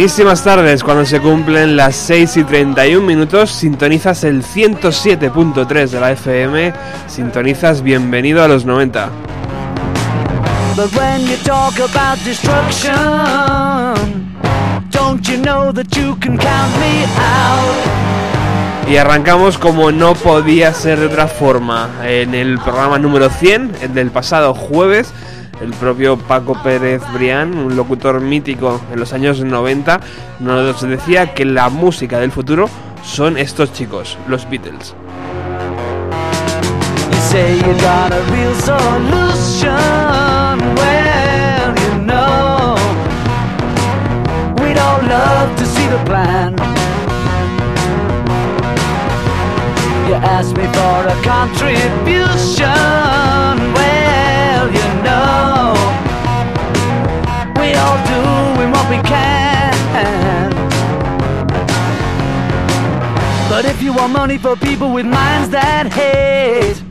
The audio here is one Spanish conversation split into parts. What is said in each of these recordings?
Buenísimas tardes, cuando se cumplen las 6 y 31 minutos, sintonizas el 107.3 de la FM, sintonizas bienvenido a los 90. Y arrancamos como no podía ser de otra forma, en el programa número 100, el del pasado jueves, el propio Paco Pérez Brián, un locutor mítico en los años 90, nos decía que la música del futuro son estos chicos, los Beatles. You me for a contribution, all doing what we can. But if you want money for people with minds that hate,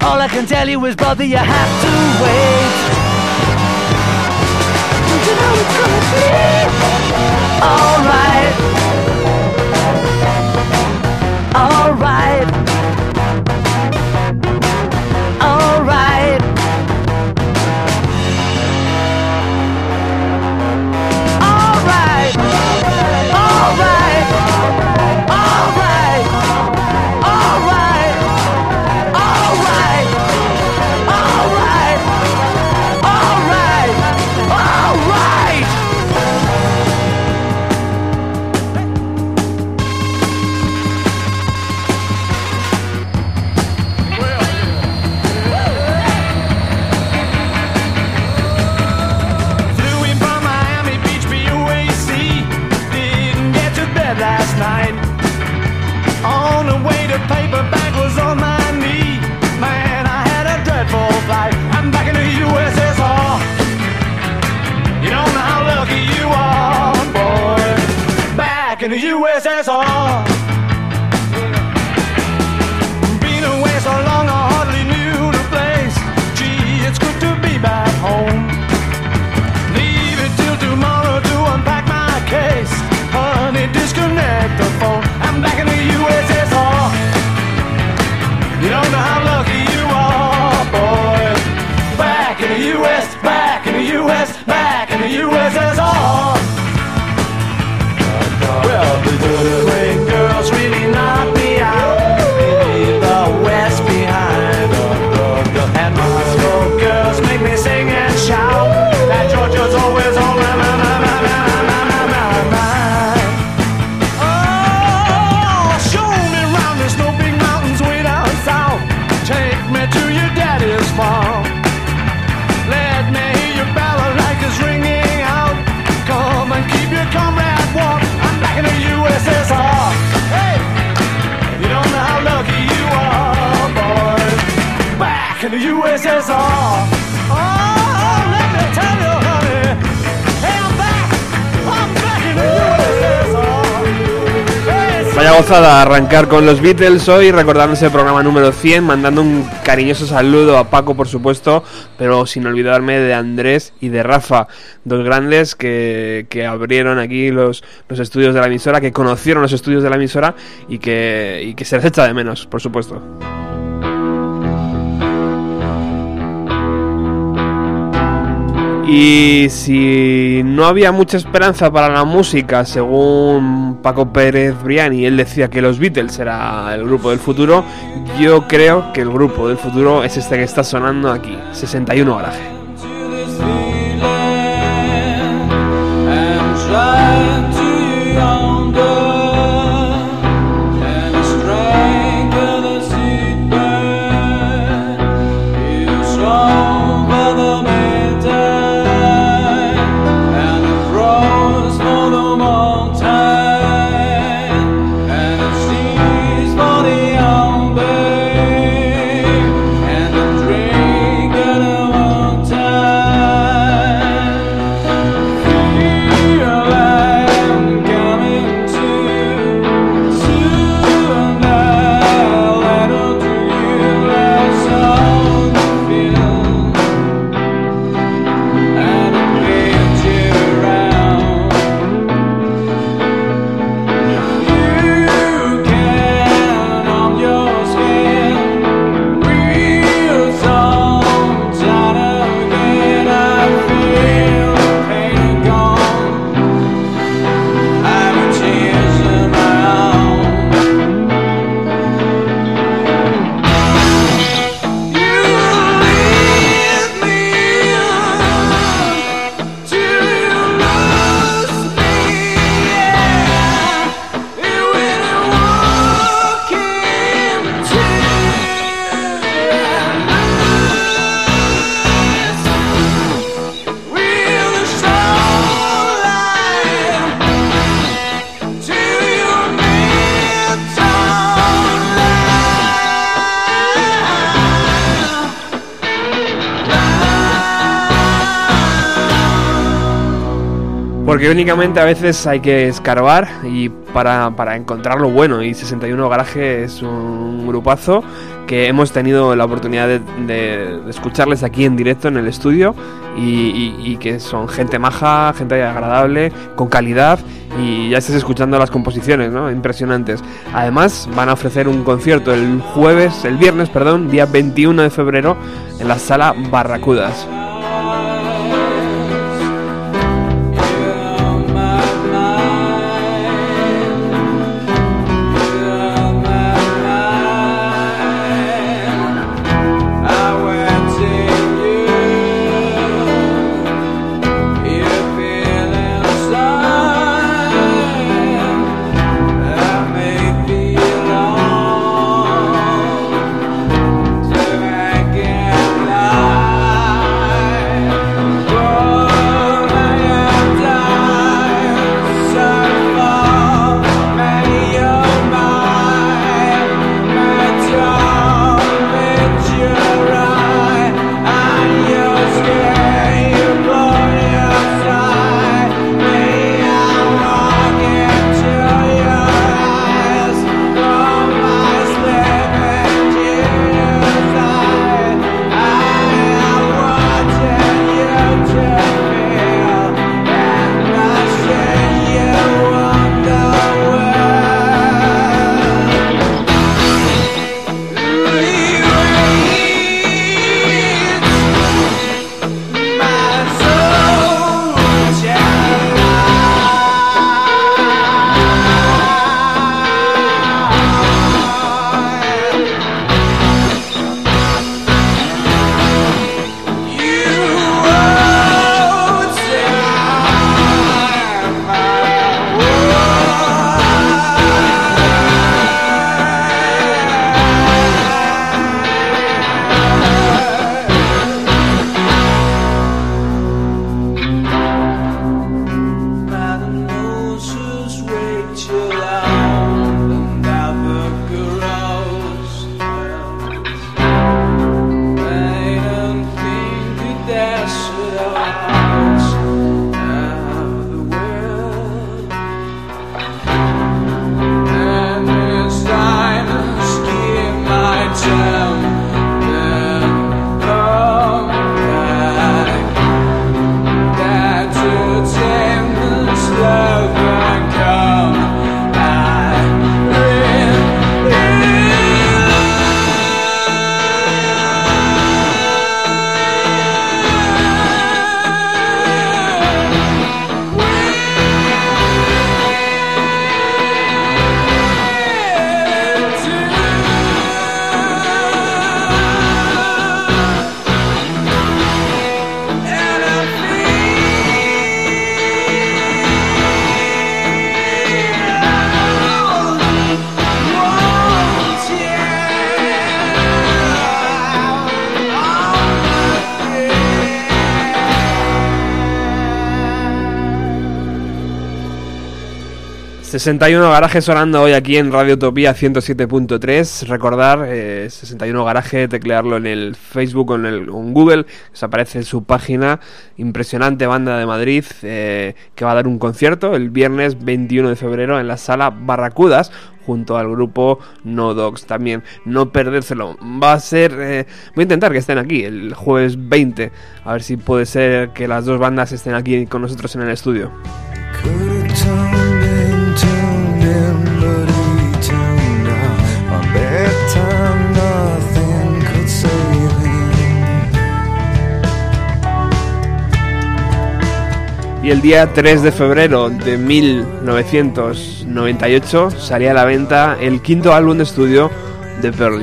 all I can tell you is, brother, you have to wait. Don't you know it's gonna be alright? Alright. the USSR. Been away so long I hardly knew the place. Gee, it's good to be back home. Leave it till tomorrow to unpack my case. Honey, disconnect the phone. I'm back in the USSR. You don't know how lucky you are, boy. Back in the US, back in the US, back in the USSR. Gozada arrancar con los Beatles hoy, recordando el programa número 100, mandando un cariñoso saludo a Paco, por supuesto, pero sin olvidarme de Andrés y de Rafa, dos grandes que, que abrieron aquí los, los estudios de la emisora, que conocieron los estudios de la emisora y que, y que se les echa de menos, por supuesto. Y si no había mucha esperanza para la música, según Paco Pérez Briani, él decía que los Beatles era el grupo del futuro, yo creo que el grupo del futuro es este que está sonando aquí, 61 garaje. Porque únicamente a veces hay que escarbar y para, para encontrar lo bueno. Y 61 Garaje es un grupazo que hemos tenido la oportunidad de, escucharles aquí en directo en el estudio y, que son gente maja, gente agradable, con calidad y ya estás escuchando las composiciones, ¿no? Impresionantes. Además van a ofrecer un concierto el jueves, el viernes, perdón, día 21 de febrero en la sala Barracudas. 61 garajes sonando hoy aquí en Radio Utopía 107.3. Recordar, 61 eh, garaje, teclearlo en el Facebook o en, el, Google, os aparece su página. Impresionante banda de Madrid eh, que va a dar un concierto el viernes 21 de febrero en la sala Barracudas junto al grupo No Dogs. También no perdérselo. Va a ser. Eh, voy a intentar que estén aquí el jueves 20. A ver si puede ser que las dos bandas estén aquí con nosotros en el estudio. Y el día 3 de febrero de 1998 salía a la venta el quinto álbum de estudio de Pearl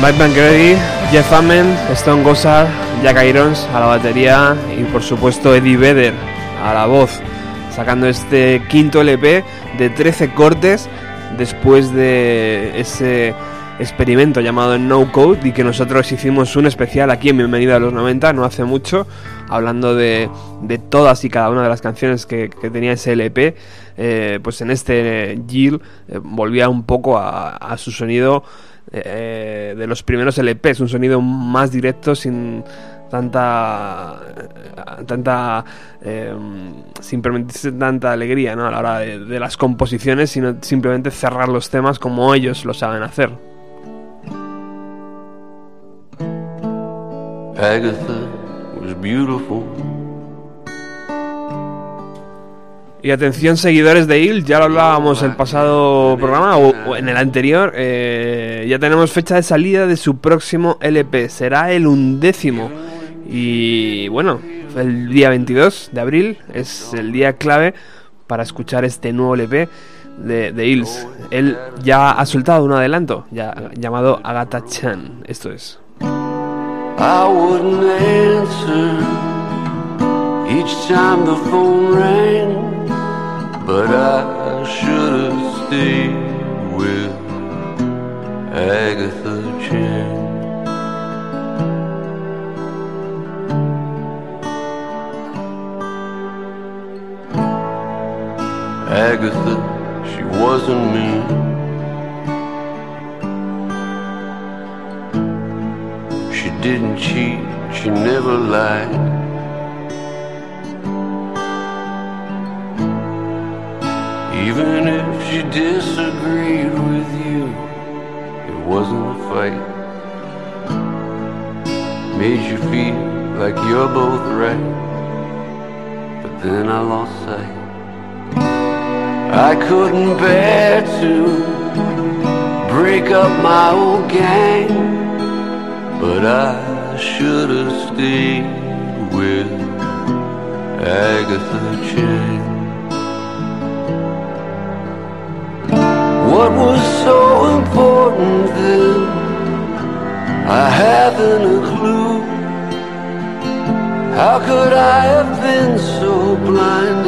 Mike McGrady, Jeff Amen, Stone Gossard, Jack Irons a la batería y por supuesto Eddie Vedder a la voz, sacando este quinto LP de 13 cortes después de ese experimento llamado No Code y que nosotros hicimos un especial aquí en Bienvenida a los 90 no hace mucho, hablando de, de todas y cada una de las canciones que, tenía ese LP, eh, pues en este Jill eh, volvía un poco a su sonido eh, de los primeros LPs, un sonido más directo sin tanta tanta eh, sin permitirse tanta alegría ¿no? a la hora de, de las composiciones sino simplemente cerrar los temas como ellos lo saben hacer Agatha was beautiful. Y atención seguidores de Il, ya lo hablábamos el pasado programa o, en el anterior, eh, ya tenemos fecha de salida de su próximo LP, será el undécimo. Y bueno, el día 22 de abril es el día clave para escuchar este nuevo LP de, de Ills. Él ya ha soltado un adelanto llamado Agatha Chan, esto es. Time the phone rang, but I should have stayed with Agatha Chan. Agatha, she wasn't me. She didn't cheat, she never lied. Even if she disagreed with you, it wasn't a fight. Made you feel like you're both right, but then I lost sight. I couldn't bear to break up my old gang. But I should have stayed with Agatha Chang. What was so important then? I haven't a clue. How could I have been so blind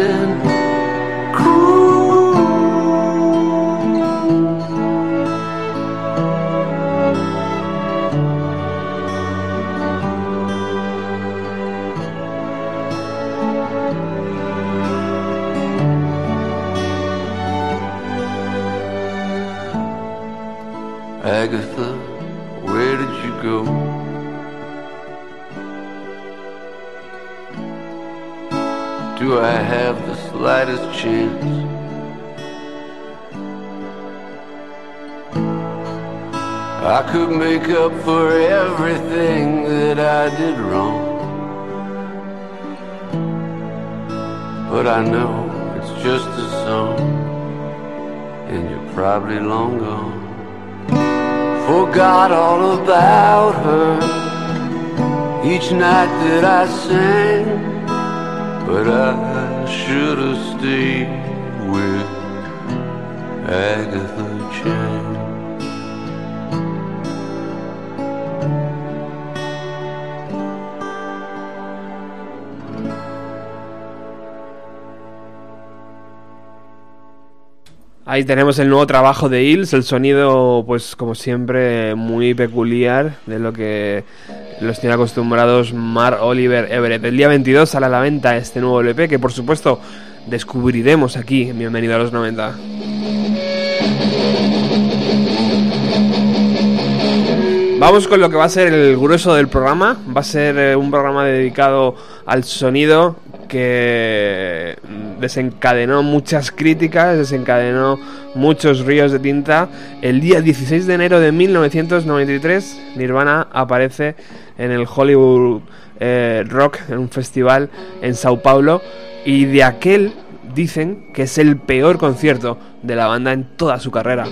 slightest chance? I could make up for everything that I did wrong. But I know it's just a song, and you're probably long gone forgot all about her each night that I sang, but I should have stayed with Agatha Ahí tenemos el nuevo trabajo de Hills, el sonido, pues como siempre, muy peculiar de lo que los tiene acostumbrados Mar Oliver Everett. El día 22 sale a la venta este nuevo LP que, por supuesto, descubriremos aquí en Bienvenido a los 90. Vamos con lo que va a ser el grueso del programa. Va a ser eh, un programa dedicado al sonido que desencadenó muchas críticas, desencadenó muchos ríos de tinta. El día 16 de enero de 1993, Nirvana aparece en el Hollywood eh, Rock, en un festival en Sao Paulo, y de aquel dicen que es el peor concierto de la banda en toda su carrera.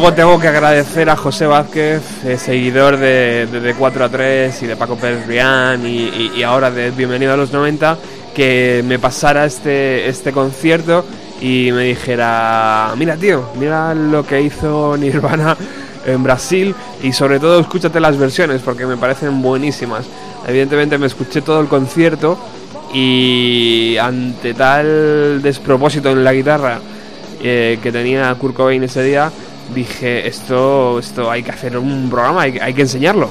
Luego tengo que agradecer a José Vázquez, eh, seguidor de, de, de 4 a 3 y de Paco Pérez Rián y, ahora de Bienvenido a los 90, que me pasara este, este concierto y me dijera, mira tío, mira lo que hizo Nirvana en Brasil y sobre todo escúchate las versiones porque me parecen buenísimas. Evidentemente me escuché todo el concierto y ante tal despropósito en la guitarra eh, que tenía Kurt Cobain ese día, dije, esto, esto hay que hacer un programa, hay, hay que enseñarlo.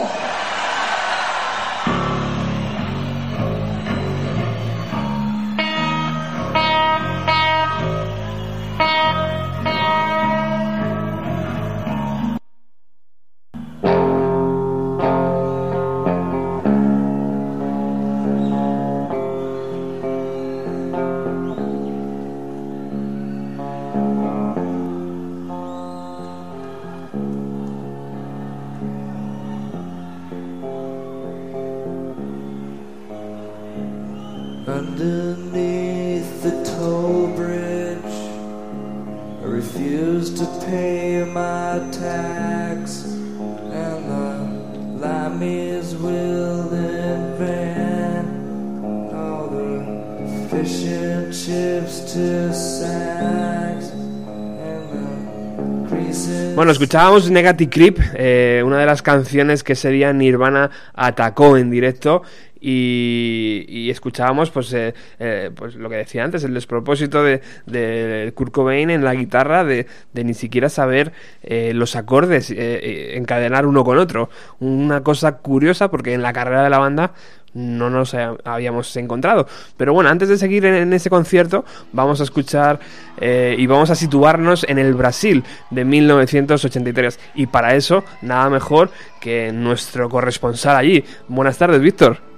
Bueno, escuchábamos Negative Creep, eh, una de las canciones que ese día Nirvana atacó en directo y, escuchábamos pues, eh, eh, pues lo que decía antes, el despropósito de, de Kurt Cobain en la guitarra de, ni siquiera saber eh, los acordes, eh, eh, encadenar uno con otro. Una cosa curiosa porque en la carrera de la banda no nos ha- habíamos encontrado. Pero bueno, antes de seguir en ese concierto, vamos a escuchar eh, y vamos a situarnos en el Brasil de 1983. Y para eso, nada mejor que nuestro corresponsal allí. Buenas tardes, Víctor.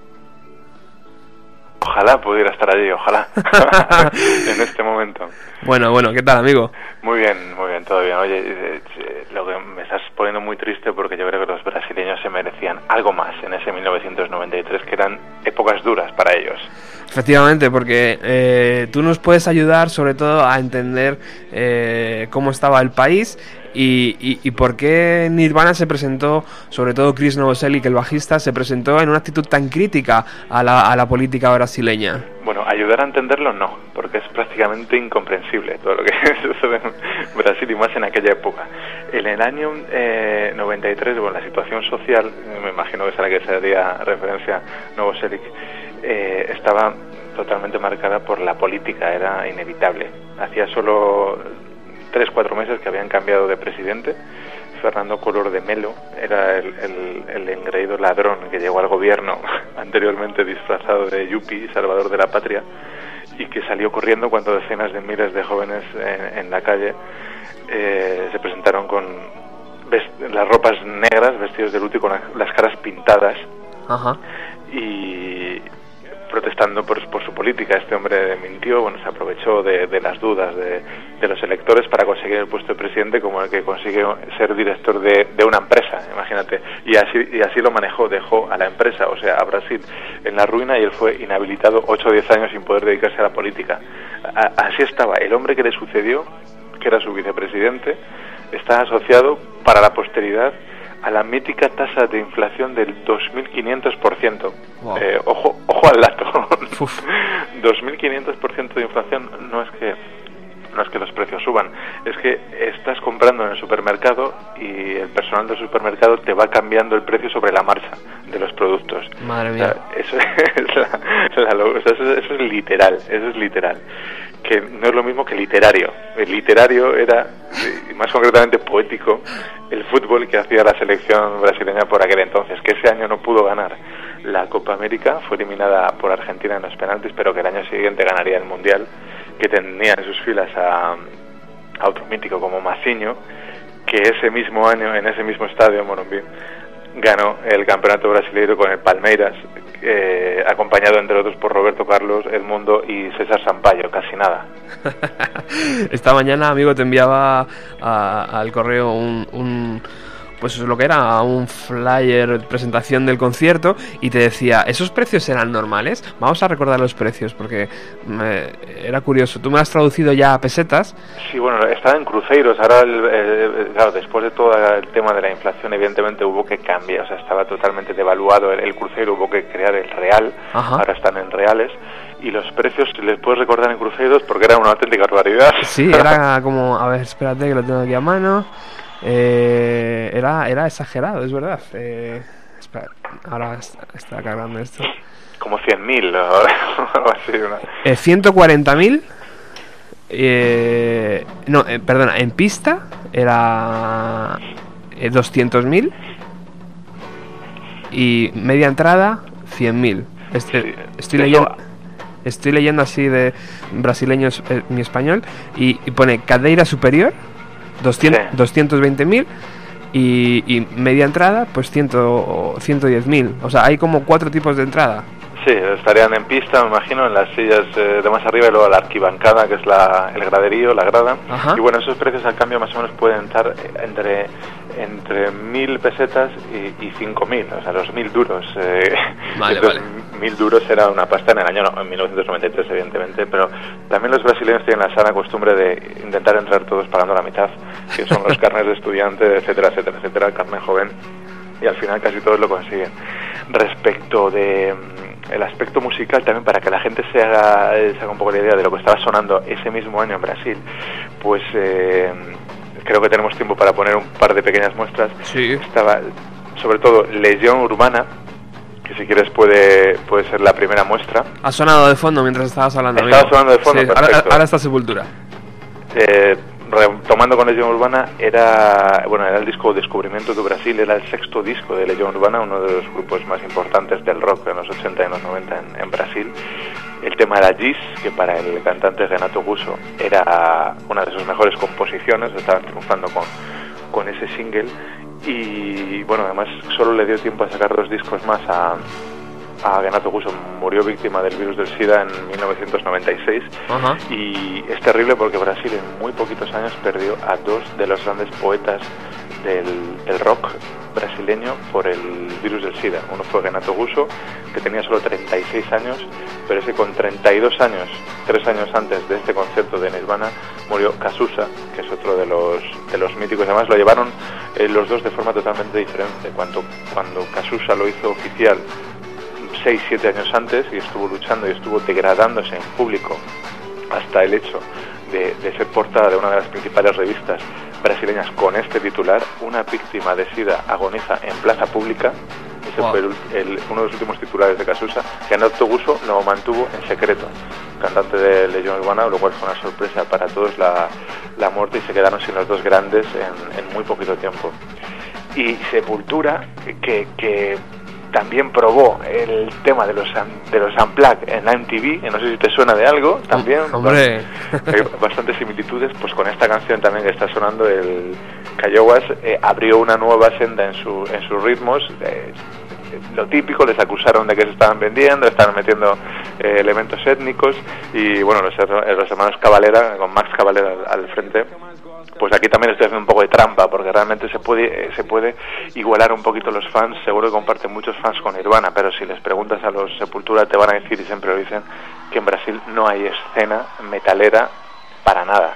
Ojalá pudiera estar allí, ojalá. en este momento. Bueno, bueno, ¿qué tal, amigo? Muy bien, muy bien, todo bien. Oye, eh, eh, lo que me estás poniendo muy triste porque yo creo que los brasileños se merecían algo más en ese 1993, que eran épocas duras para ellos. Efectivamente, porque eh, tú nos puedes ayudar sobre todo a entender eh, cómo estaba el país y, y- por qué Nirvana se presentó, sobre todo Chris Novoselic, el bajista, se presentó en una actitud tan crítica a la, a la política brasileña. Bueno, ayudar a entenderlo no, porque es prácticamente incomprensible todo lo que sucede en Brasil y más en aquella época. En el año eh, 93, bueno, la situación social, me imagino que será que se haría referencia a Novoselic, eh, estaba totalmente marcada por la política, era inevitable. Hacía solo tres, cuatro meses que habían cambiado de presidente. Fernando Color de Melo era el, el- el engreído ladrón que llegó al gobierno anteriormente disfrazado de Yupi, salvador de la patria, y que salió corriendo cuando decenas de miles de jóvenes en, en la calle eh, se presentaron con las ropas negras, vestidos de luto y con las- las caras pintadas Ajá. y protestando por, su política. Este hombre mintió, bueno, se aprovechó de, de las dudas de, de los electores para conseguir el puesto de presidente como el que consigue ser director de, de una empresa, imagínate. Y así, y así lo manejó, dejó a la empresa, o sea, a Brasil, en la ruina y él fue inhabilitado 8 o 10 años sin poder dedicarse a la política. Así estaba. El hombre que le sucedió, que era su vicepresidente, está asociado para la posteridad a la mítica tasa de inflación del 2.500%. Wow. Eh, ojo, ojo al dato. Uf. 2.500% de inflación no es que no es que los precios suban, es que estás comprando en el supermercado y el personal del supermercado te va cambiando el precio sobre la marcha de los productos. Madre O sea, mía. eso es, la- la lo- o sea, eso, eso es literal, eso es literal. Que no es lo mismo que literario. El literario era, más concretamente poético, el fútbol que hacía la selección brasileña por aquel entonces, que ese año no pudo ganar la Copa América, fue eliminada por Argentina en los penaltis, pero que el año siguiente ganaría el Mundial, que tenía en sus filas a, a otro mítico como Maciño, que ese mismo año, en ese mismo estadio, Morumbi, ganó el campeonato brasileño con el Palmeiras, eh, acompañado entre otros por Roberto Carlos, Edmundo y César Sampaio, casi nada. Esta mañana, amigo, te enviaba al correo un, un- pues lo que era un flyer presentación del concierto y te decía, ¿esos precios eran normales? Vamos a recordar los precios porque me- era curioso. Tú me has traducido ya a pesetas. Sí, bueno, estaba en cruceros. Ahora, el- el- claro, después de todo el tema de la inflación, evidentemente hubo que cambiar. O sea, estaba totalmente devaluado el, el crucero, hubo que crear el real. Ajá. Ahora están en reales. Y los precios, les puedes recordar en cruceros porque era una auténtica barbaridad. Sí, era como, a ver, espérate que lo tengo aquí a mano. Eh, era, era exagerado, es verdad. Eh, espera, ahora está, está cargando esto. Como 100.000 o algo así. una- Eh, 140.000. Eh, no, eh, perdona, en pista era eh, 200.000. Y media entrada, 100.000. Este, Sí, estoy eso- leyendo. Estoy leyendo así de brasileño es- eh, mi español y, y pone cadeira superior 200 Sí. 220.000 y, y media entrada pues 100, o 110.000. O sea, hay como cuatro tipos de entrada. Sí, estarían en pista, me imagino, en las sillas eh, de más arriba y luego la arquibancada, que es la, el graderío, la grada. Ajá. Y bueno, esos precios al cambio más o menos pueden estar entre entre mil pesetas y, y cinco mil, o sea, los mil duros. eh, Vale, entonces, vale. Mil duros era una pasta en el año no, en 1993, evidentemente, pero también los brasileños tienen la sana costumbre de intentar entrar todos pagando la mitad, que son los carnes de estudiante, etcétera, etcétera, etcétera, carne joven y al final casi todos lo consiguen. Respecto de mm, el aspecto musical también para que la gente se haga, eh, se haga un poco la idea de lo que estaba sonando ese mismo año en Brasil, pues eh, creo que tenemos tiempo para poner un par de pequeñas muestras. Sí. Estaba sobre todo Legión Urbana, que si quieres puede, puede ser la primera muestra. Ha sonado de fondo mientras estabas hablando. Estaba amigo. sonando de fondo, Sí, ahora, está Sepultura. Eh, retomando con Legión Urbana, era, bueno, era el disco Descubrimiento de Brasil, era el sexto disco de Legión Urbana, uno de los grupos más importantes del rock en los 80 y los 90 en, en Brasil. El tema era Gis, que para el cantante Renato Gusso era una de sus mejores composiciones, estaban triunfando con, con ese single. Y bueno, además solo le dio tiempo a sacar dos discos más a, a Renato Gusso. Murió víctima del virus del SIDA en 1996 Ajá. y es terrible porque Brasil en muy poquitos años perdió a dos de los grandes poetas del, del rock brasileño por el virus del SIDA. Uno fue Renato Gusso, que tenía solo 36 años, pero ese con 32 años, tres años antes de este concierto de Nirvana, murió Casusa, que es otro de los, de los míticos. Además, lo llevaron eh, los dos de forma totalmente diferente. Cuando, cuando Casusa lo hizo oficial 6, 7 años antes y estuvo luchando y estuvo degradándose en público hasta el hecho de, de ser portada de una de las principales revistas brasileñas con este titular, una víctima de SIDA agoniza en plaza pública. Ese Wow. fue el- el- uno de los últimos titulares de Casusa, que Renato Gusso lo mantuvo en secreto. Cantante de Legión Urbana, lo cual fue una sorpresa para todos la, la muerte y se quedaron sin los dos grandes en, en muy poquito tiempo. Y Sepultura, que, que también probó el tema de los de los Unplugged en MTV, no sé si te suena de algo, también Hombre. hay bastantes similitudes, pues con esta canción también que está sonando el Cayowas eh, abrió una nueva senda en su en sus ritmos. eh, lo típico, les acusaron de que se estaban vendiendo, estaban metiendo eh, elementos étnicos y bueno, los, her- los hermanos Cavalera, con Max Cavalera al, al frente, pues aquí también estoy haciendo un poco de trampa porque realmente se puede eh, se puede igualar un poquito los fans seguro que comparten muchos fans con Nirvana pero si les preguntas a los Sepultura te van a decir y siempre lo dicen que en Brasil no hay escena metalera para nada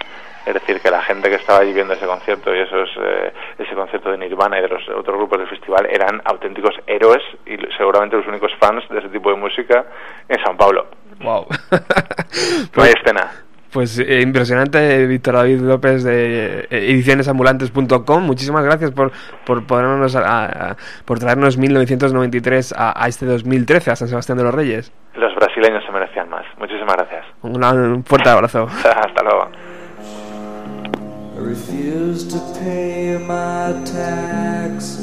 es decir que la gente que estaba allí viendo ese concierto y esos eh, ese concierto de Nirvana y de los otros grupos del festival eran auténticos héroes y seguramente los únicos fans de ese tipo de música en San Paulo Wow. no hay escena Pues eh, impresionante, Víctor David López de eh, edicionesambulantes.com. Muchísimas gracias por, por ponernos a- a- por traernos 1993 a, a este 2013, a San Sebastián de los Reyes. los brasileños se merecían más muchísimas gracias Un, un fuerte abrazo. hasta luego refuse to pay my tax,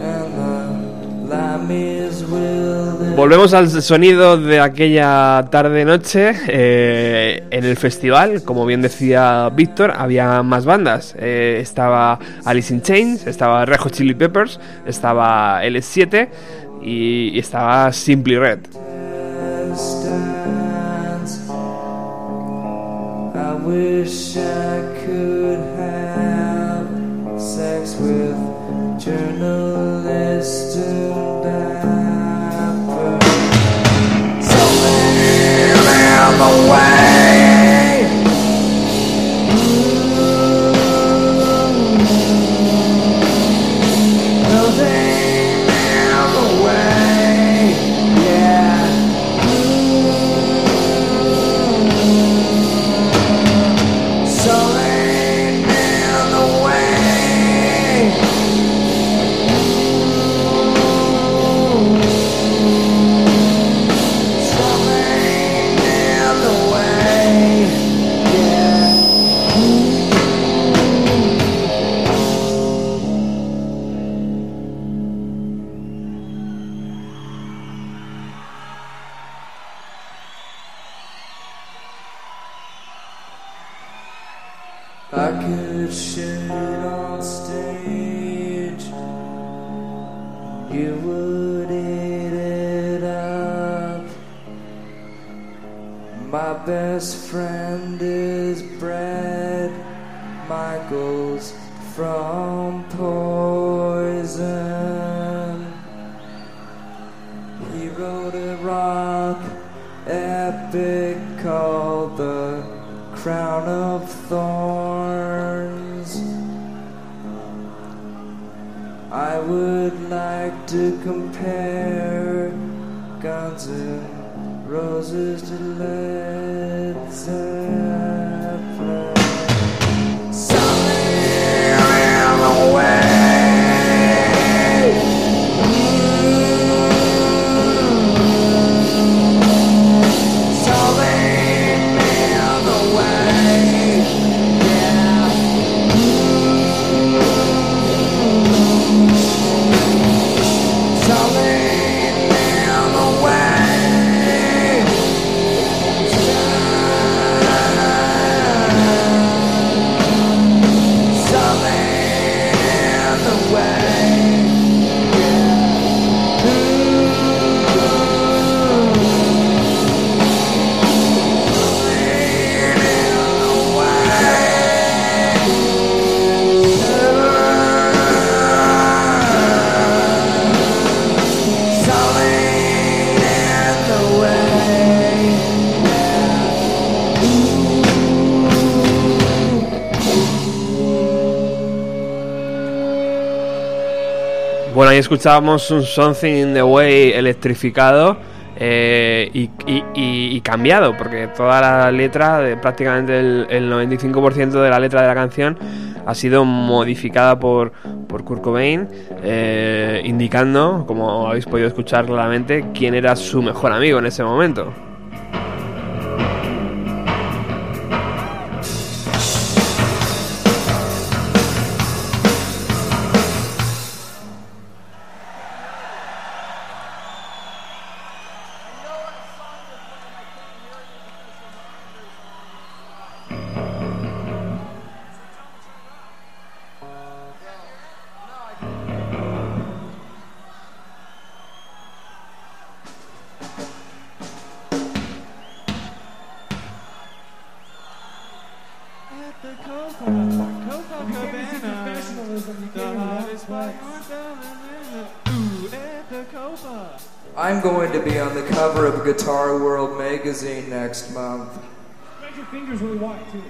and the Limeys will. then- Volvemos al sonido de aquella tarde-noche eh, en el festival. Como bien decía Víctor, había más bandas. Eh, estaba Alice in Chains, estaba Red Hot Chili Peppers, estaba L7 y, y estaba Simply Red. stands. I wish I could away. Michaels from Poison. He wrote a rock epic called The Crown of Thorns. I would like to compare Guns N' Roses to Led Zeppelin. Ahí escuchábamos un Something in the Way electrificado eh, y, cambiado, porque toda la letra, de prácticamente el, el 95% de la letra de la canción, ha sido modificada por, por Kurt Cobain, eh, indicando, como habéis podido escuchar claramente, quién era su mejor amigo en ese momento. Magazine next month. Spread your fingers really wide, too.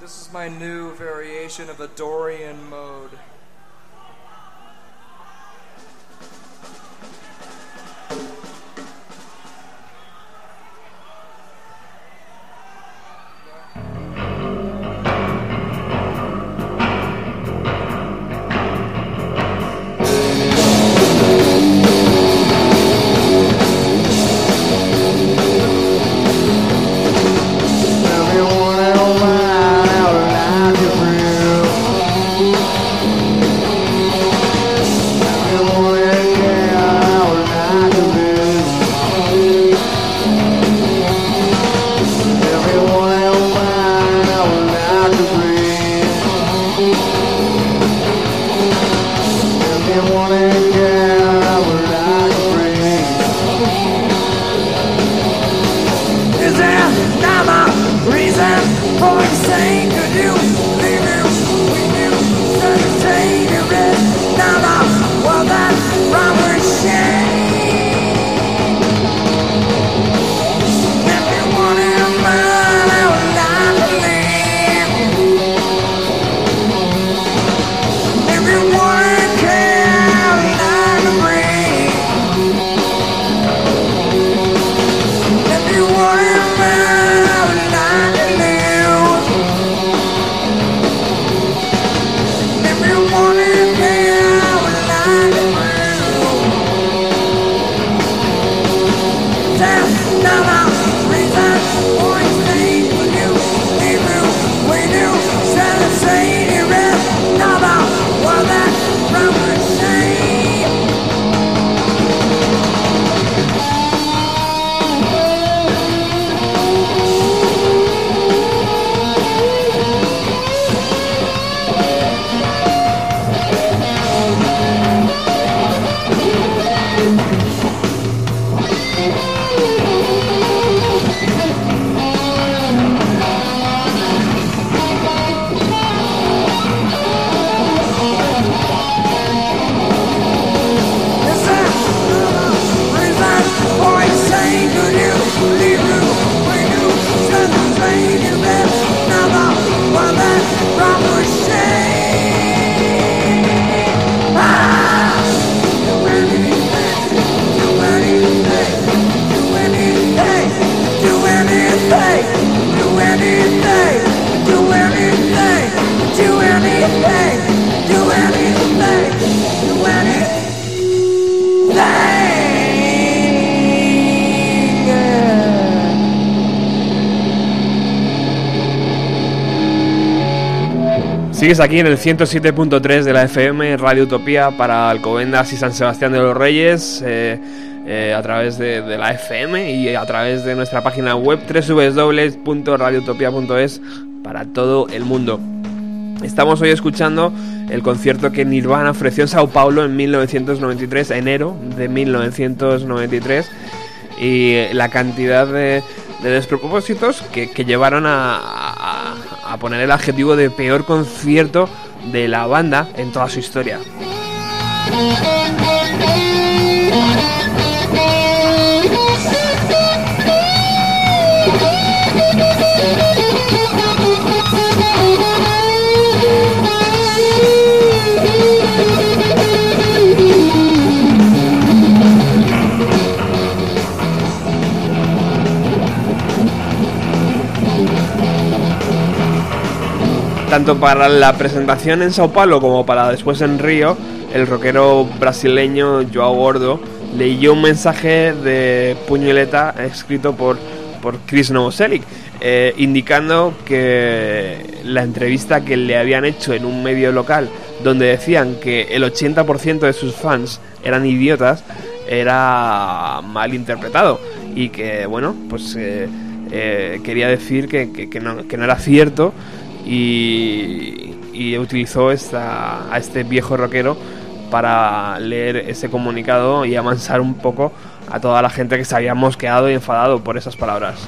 This is my new variation of a Dorian mode. Aquí en el 107.3 de la FM Radio Utopía para Alcobendas y San Sebastián de los Reyes eh, eh, a través de, la FM y a través de nuestra página web www.radioutopia.es para todo el mundo. Estamos hoy escuchando el concierto que Nirvana ofreció en Sao Paulo en 1993, enero de 1993, y la cantidad de, de despropósitos que llevaron a, poner el adjetivo de peor concierto de la banda en toda su historia. Tanto para la presentación en Sao Paulo como para después en Río, el rockero brasileño Joao Gordo leyó un mensaje de puñoleta escrito por, por Chris Novoselic, eh, indicando que la entrevista que le habían hecho en un medio local, donde decían que el 80% de sus fans eran idiotas, era mal interpretado y que, bueno, pues eh, eh, quería decir que, que- no era cierto y, y utilizó esta, a este viejo rockero para leer ese comunicado y amansar un poco a toda la gente que se había mosqueado y enfadado por esas palabras.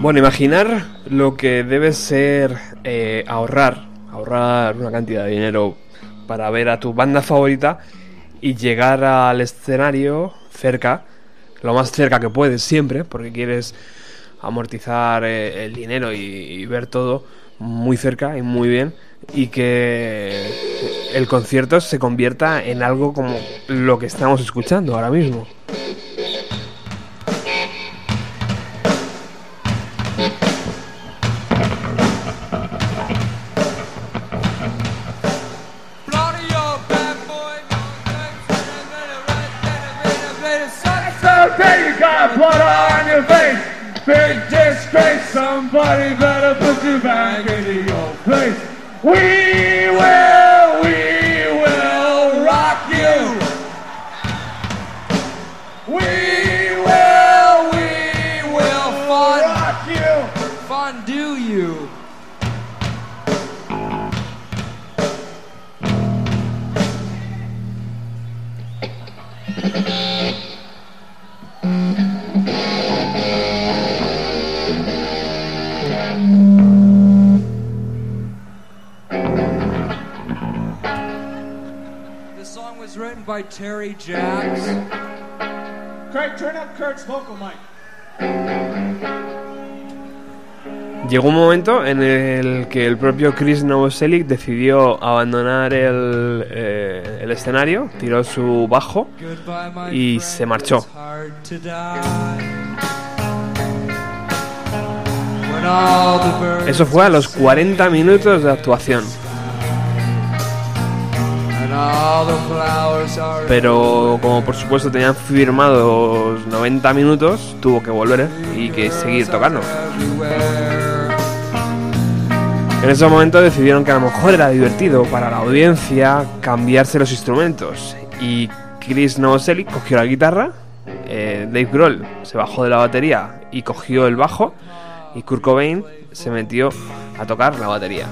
Bueno, imaginar lo que debe ser eh, ahorrar, ahorrar una cantidad de dinero para ver a tu banda favorita y llegar al escenario cerca, lo más cerca que puedes siempre, porque quieres amortizar eh, el dinero y, y ver todo muy cerca y muy bien y que el concierto se convierta en algo como lo que estamos escuchando ahora mismo. Big disgrace, somebody better put you back into your place. We will, written by Terry Jacks. Craig, turn up Kurt's vocal mic. Llegó un momento en el que el propio Chris Novoselic decidió abandonar el, eh, el escenario, tiró su bajo y se marchó. Eso fue a los 40 minutos de actuación. Pero como por supuesto tenían firmados 90 minutos, tuvo que volver y que seguir tocando. En ese momento decidieron que a lo mejor era divertido para la audiencia cambiarse los instrumentos. Y Chris Novoselic cogió la guitarra, eh, Dave Grohl se bajó de la batería y cogió el bajo, y Kurt Cobain se metió a tocar la batería.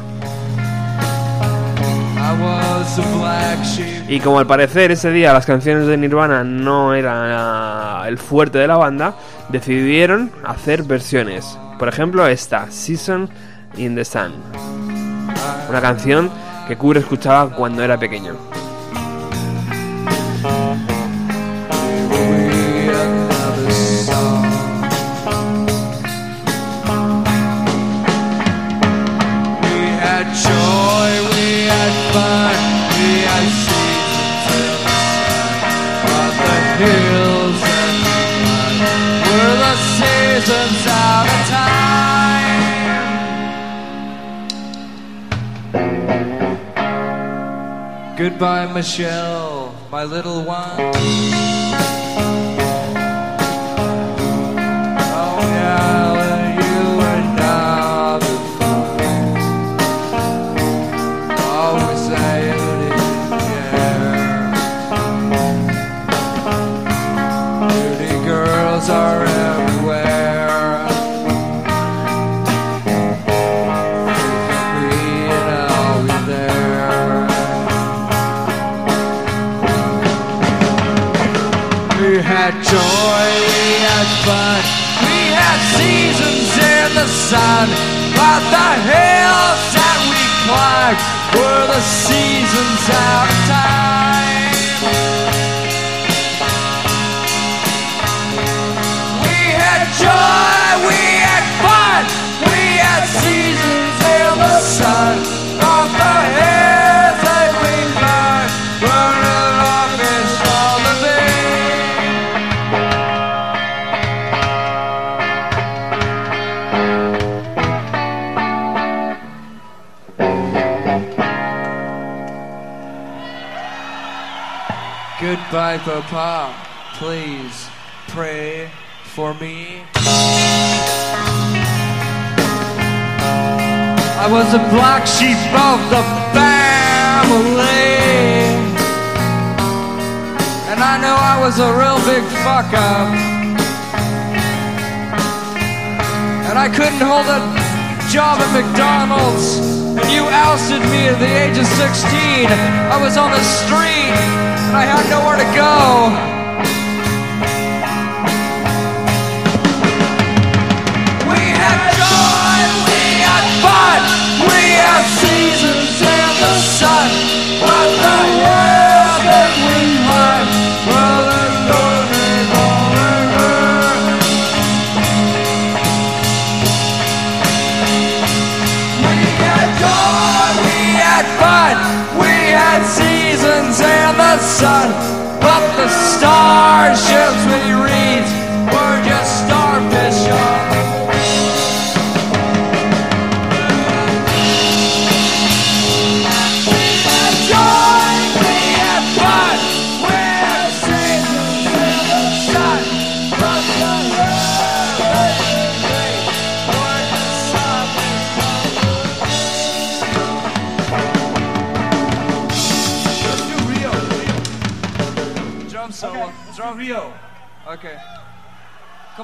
Y como al parecer ese día las canciones de Nirvana no eran el fuerte de la banda, decidieron hacer versiones. Por ejemplo, esta, Season in the Sun. Una canción que Kurt escuchaba cuando era pequeño. Goodbye, Michelle, my little one. Out of time. Goodbye, Papa. Please pray for me. I was a black sheep of the family. And I know I was a real big fuck up. And I couldn't hold a job at McDonald's. And you ousted me at the age of 16. I was on the street and I had nowhere to go. We had joy, we had fun, we had seasons in the sun. But the years sun. But the starships we reached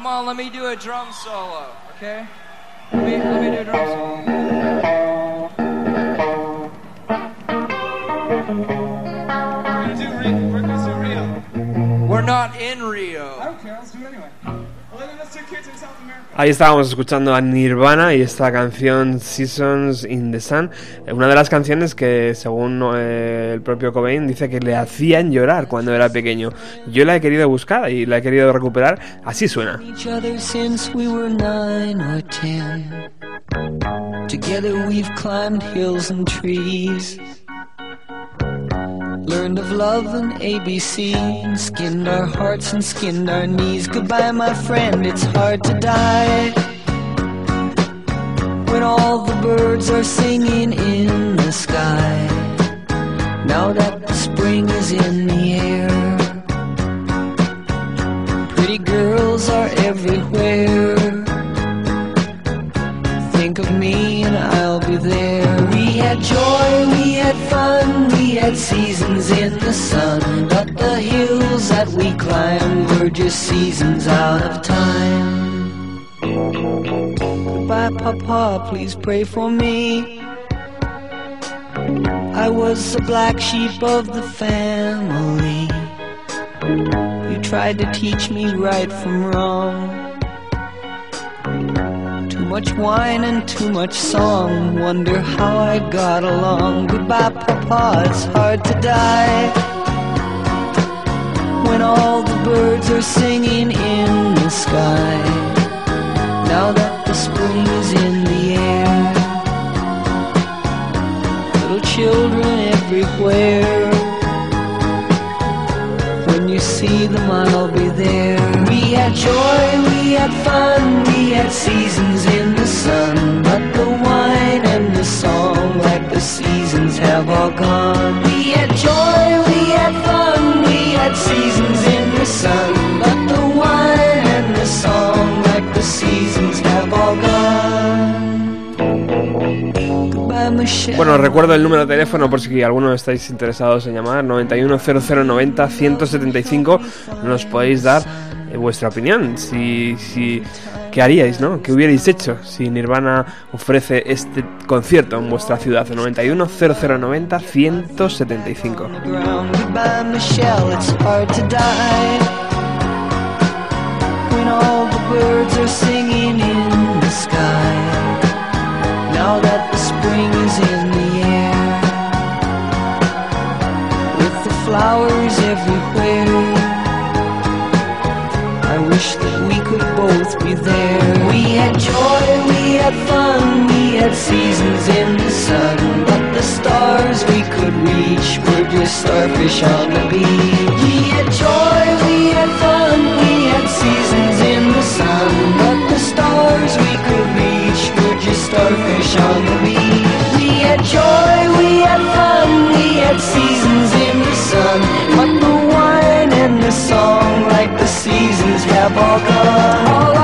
Come on, let me do a drum solo, okay? Let me, let me do a drum solo. We're. We're gonna do Rio. We're not in Rio. Ahí estábamos escuchando a Nirvana y esta canción Seasons in the Sun, eh, una de las canciones que según eh, el propio Cobain dice que le hacían llorar cuando era pequeño. Yo la he querido buscar y la he querido recuperar, así suena. Together we've climbed hills and trees. Learned of love and ABC, skinned our hearts and skinned our knees. Goodbye, my friend, it's hard to die. When all the birds are singing in the sky. Now that the spring is in the air. Pretty girls are everywhere. Had joy, we had fun, we had seasons in the sun. But the hills that we climbed were just seasons out of time. Goodbye, Papa, please pray for me. I was the black sheep of the family. You tried to teach me right from wrong. Much wine and too much song. Wonder how I got along. Goodbye, Papa, it's hard to die. When all the birds are singing in the sky. Now that the spring is in the air. Little children everywhere. When you see them, I'll be there. We had joy, we had fun, we had seasons in Bueno, recuerdo el número de teléfono por si alguno estáis interesados en llamar, 910090-175, nos podéis dar eh, vuestra opinión, si, si, qué haríais, ¿no? ¿Qué hubierais hecho si Nirvana ofrece este concierto en vuestra ciudad? 910090-175. ground. Goodbye, Michelle, it's hard to die. all the birds are singing in the sky. Now that there. We had joy, we had fun, we had seasons in the sun. But the stars we could reach were just starfish on the beach. We had joy, we had fun, we had seasons in the sun. But the stars we could reach were just starfish on the beach. We had joy, we had fun, we had seasons in the sun. But the wine and the song, like the seasons, have all gone. All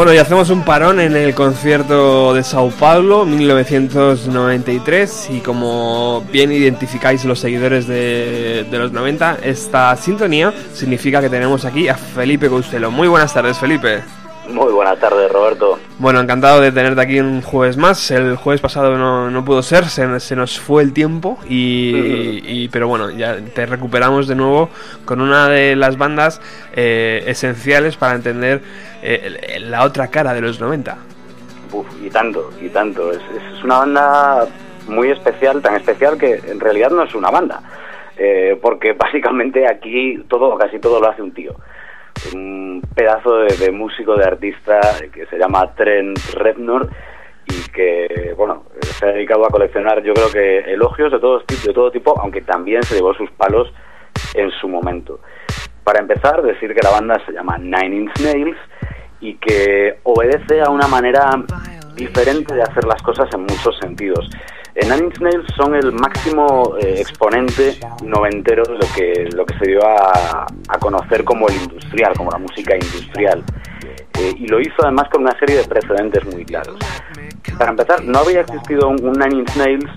Bueno, y hacemos un parón en el concierto de Sao Paulo, 1993, y como bien identificáis los seguidores de, los 90, esta sintonía significa que tenemos aquí a Felipe Costello. Muy buenas tardes, Felipe. Muy buenas tardes, Roberto. Bueno, encantado de tenerte aquí un jueves más. El jueves pasado no, no pudo ser, se, se nos fue el tiempo, y, y- pero bueno, ya te recuperamos de nuevo con una de las bandas eh, esenciales para entender eh, la otra cara de los 90. Uf, y tanto, y tanto. Es, es una banda muy especial, tan especial que en realidad no es una banda. Eh, porque básicamente aquí todo, casi todo lo hace un tío. Un pedazo de, músico, de artista que se llama Trent Reznor y que, bueno, se ha dedicado a coleccionar yo creo que elogios de todo, tipo, de todo tipo, aunque también se llevó sus palos en su momento. Para empezar, decir que la banda se llama Nine Inch Nails y que obedece a una manera diferente de hacer las cosas en muchos sentidos. Nine Inch Nails son el máximo eh, exponente noventero de lo que, lo que se dio a, a conocer como el industrial, como la música industrial. Eh, y lo hizo además con una serie de precedentes muy claros. Para empezar, no había existido un, un Nine Inch Nails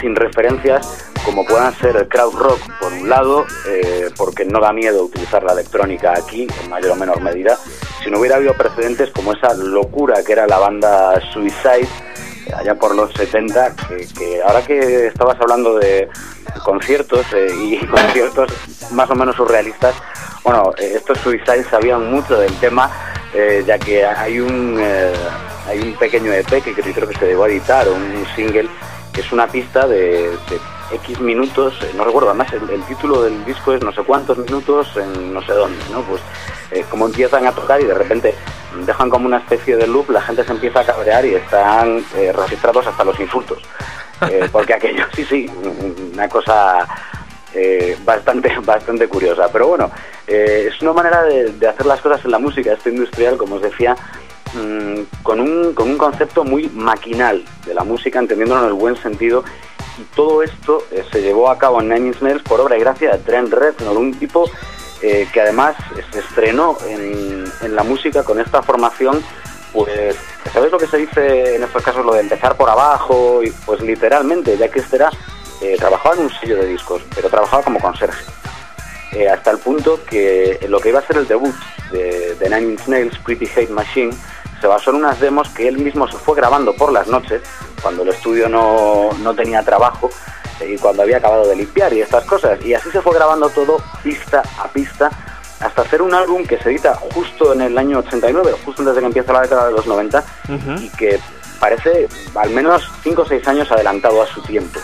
sin referencias como puedan ser el crowd rock por un lado, eh, porque no da miedo utilizar la electrónica aquí en mayor o menor medida, si no hubiera habido precedentes como esa locura que era la banda Suicide allá por los 70, que, que ahora que estabas hablando de conciertos eh, y conciertos más o menos surrealistas, bueno, eh, estos Suicide sabían mucho del tema, eh, ya que hay un, eh, hay un pequeño EP que creo que se dejó editar, un single, que es una pista de X minutos, eh, no recuerdo, además el, el título del disco es no sé cuántos minutos en no sé dónde, ¿no? Pues eh, como empiezan a tocar y de repente dejan como una especie de loop, la gente se empieza a cabrear y están eh, registrados hasta los insultos. Eh, porque aquello, sí, sí, una cosa bastante, bastante curiosa. Pero bueno, es una manera de, de hacer las cosas en la música, esto industrial, como os decía, mm, con, un, con un concepto muy maquinal de la música, entendiéndolo en el buen sentido. Todo esto eh, se llevó a cabo en Nine Inch Nails por obra y gracia de Trent Reznor, un tipo eh, que además se estrenó en, en la música con esta formación, pues, ¿sabes lo que se dice en estos casos, lo de empezar por abajo? Y pues literalmente, ya que este era eh, trabajaba en un sello de discos, pero trabajaba como conserje. Hasta el punto que lo que iba a ser el debut de, de Nine Inch Pretty Hate Machine, se basó en unas demos que él mismo se fue grabando por las noches, cuando el estudio no, no tenía trabajo eh, y cuando había acabado de limpiar y estas cosas. Y así se fue grabando todo pista a pista hasta hacer un álbum que se edita justo en el año 89, justo antes de que empieza la década de los 90 y que parece al menos 5 o 6 años adelantado a su tiempo.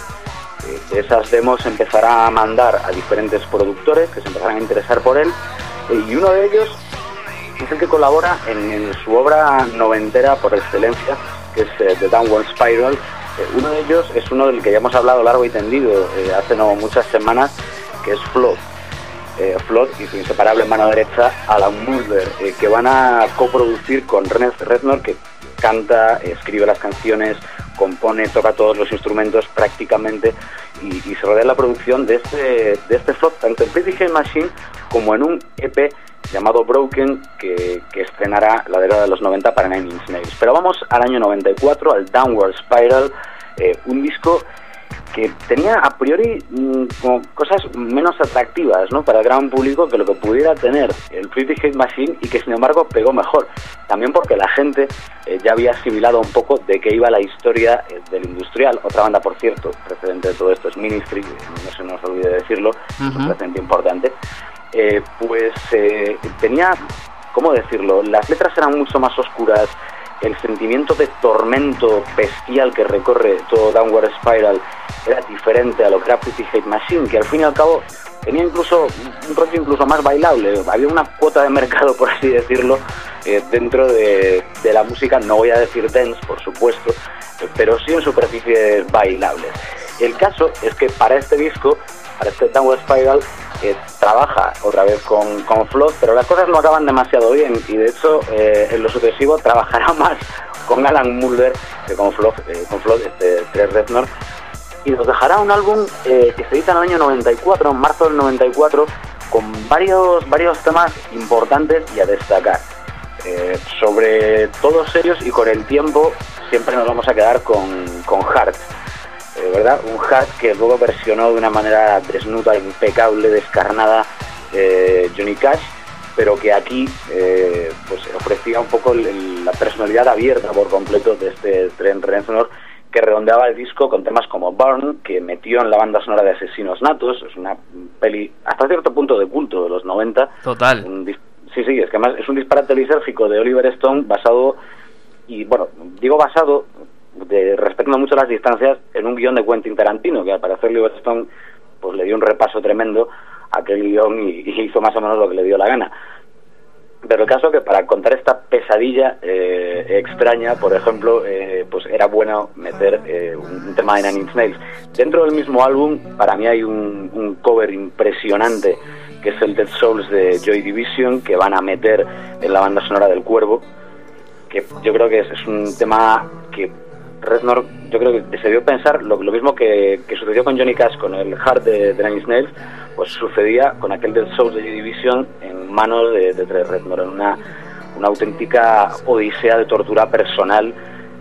Eh, esas demos empezará a mandar a diferentes productores que se empezarán a interesar por él eh, y uno de ellos es el que colabora en, en su obra noventera por excelencia, que es eh, The Downward Spiral. Eh, uno de ellos es uno del que ya hemos hablado largo y tendido eh, hace no muchas semanas, que es Flood. Eh, Flood y su inseparable mano derecha, Alan Mulder, que van a coproducir con René Reznor, que canta, escribe las canciones, compone, toca todos los instrumentos prácticamente y, se rodea la producción de este, de este Flood, tanto en Pretty Hate Machine como en un EP llamado Broken que, que estrenará la década de los 90 para Nine Inch Nails. Pero vamos al año 94, al Downward Spiral, eh, un disco que tenía a priori mm, como cosas menos atractivas ¿no? para el gran público que lo que pudiera tener el Pretty Hate Machine y que sin embargo pegó mejor. También porque la gente eh, ya había asimilado un poco de qué iba la historia eh, del industrial. Otra banda, por cierto, precedente de todo esto es Ministry, no se nos olvide decirlo, es un precedente importante. Eh, pues eh, tenía, ¿cómo decirlo? Las letras eran mucho más oscuras, el sentimiento de tormento bestial que recorre todo Downward Spiral era diferente a lo que era Hate Machine, que al fin y al cabo tenía incluso un rollo incluso más bailable, había una cuota de mercado, por así decirlo, eh, dentro de, de la música, no voy a decir dance, por supuesto, pero sí en superficies bailables. El caso es que para este disco, este Downward Spiral, eh, trabaja otra vez con, con Flood, pero las cosas no acaban demasiado bien y de hecho eh, en lo sucesivo trabajará más con Alan Mulder que con Flood, eh, con Flood este, Trey Reznor y nos dejará un álbum eh, que se edita en el año 94, en marzo del 94, con varios, varios temas importantes y a destacar. Eh, sobre todos ellos y con el tiempo siempre nos vamos a quedar con, con Heart. Eh, ¿verdad? Un Heart que luego versionó de una manera desnuda, impecable, descarnada eh, Johnny Cash, pero que aquí eh, pues ofrecía un poco el- el- la personalidad abierta por completo de este Trent Reznor que redondeaba el disco con temas como Burn, que metió en la banda sonora de Asesinos Natos, es una peli hasta cierto punto de culto de los 90. Total. Un sí, sí, es que además es un disparate lisérgico de Oliver Stone basado, y bueno, digo basado, de, respetando mucho las distancias, en un guion de Quentin Tarantino, que al parecer Oliver Stone pues le dio un repaso tremendo a aquel guion y, hizo más o menos lo que le dio la gana. Pero el caso es que para contar esta pesadilla eh, extraña, por ejemplo, eh, pues era bueno meter eh, un, tema de Nine Inch Nails. Dentro del mismo álbum, para mí hay un, cover impresionante, que es el Dead Souls de Joy Division, que van a meter en la banda sonora del Cuervo, que yo creo que es un tema que Reznor, yo creo que se dio pensar lo, lo mismo que, que sucedió con Johnny Cash con el Heart de, de Nine Inch Nails, pues sucedía con aquel Dead Souls de Division en manos de, de Trey Reznor, en una, una auténtica odisea de tortura personal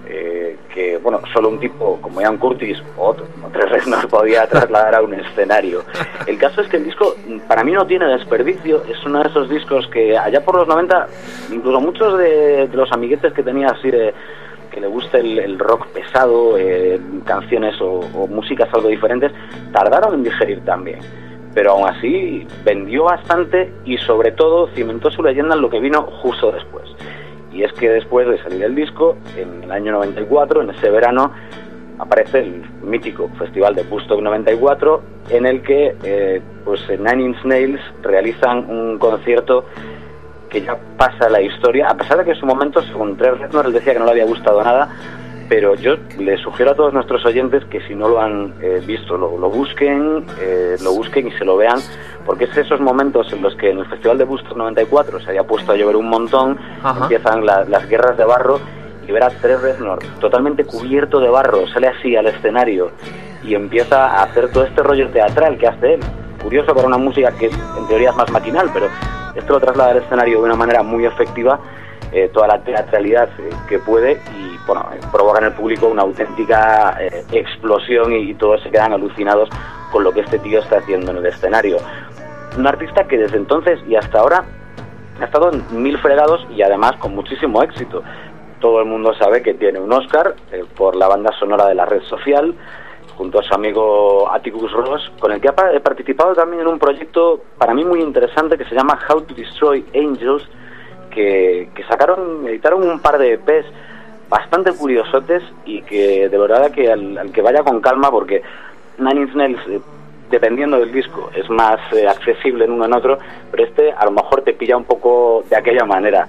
eh, que, bueno, solo un tipo como Ian Curtis o Trey Reznor podía trasladar a un escenario. El caso es que el disco para mí no tiene desperdicio, es uno de esos discos que allá por los 90, incluso muchos de, de los amiguetes que tenía así de que le gusta el, el rock pesado, eh, canciones o, o músicas algo diferentes, tardaron en digerir también. Pero aún así vendió bastante y sobre todo cimentó su leyenda en lo que vino justo después. Y es que después de salir el disco, en el año 94, en ese verano, aparece el mítico Festival de Woodstock 94, en el que eh, pues Nine Inch Nails realizan un concierto que ya pasa la historia, a pesar de que en su momento, según Trey Reznor, él decía que no le había gustado nada, pero yo le sugiero a todos nuestros oyentes que si no lo han eh, visto, lo, lo busquen, eh, lo busquen y se lo vean, porque es esos momentos en los que en el Festival de Bustos 94 se había puesto a llover un montón, Ajá. empiezan la- las guerras de barro y ver a Trey Reznor totalmente cubierto de barro, sale así al escenario y empieza a hacer todo este rollo teatral que hace él. Curioso para una música que en teoría es más maquinal, pero esto lo traslada al escenario de una manera muy efectiva eh, toda la teatralidad eh, que puede y bueno, eh, provoca en el público una auténtica explosión y, y todos se quedan alucinados con lo que este tío está haciendo en el escenario. Un artista que desde entonces y hasta ahora ha estado en mil fregados y además con muchísimo éxito. Todo el mundo sabe que tiene un Oscar por la banda sonora de la red social, junto a su amigo Atticus Ross, con el que he participado también en un proyecto para mí muy interesante que se llama How to Destroy Angels, que, que sacaron, editaron un par de EPs bastante curiosotes y que de verdad que al, al que vaya con calma porque Nine Inch Nails, eh, dependiendo del disco, es más eh, accesible en uno en otro, pero este a lo mejor te pilla un poco de aquella manera.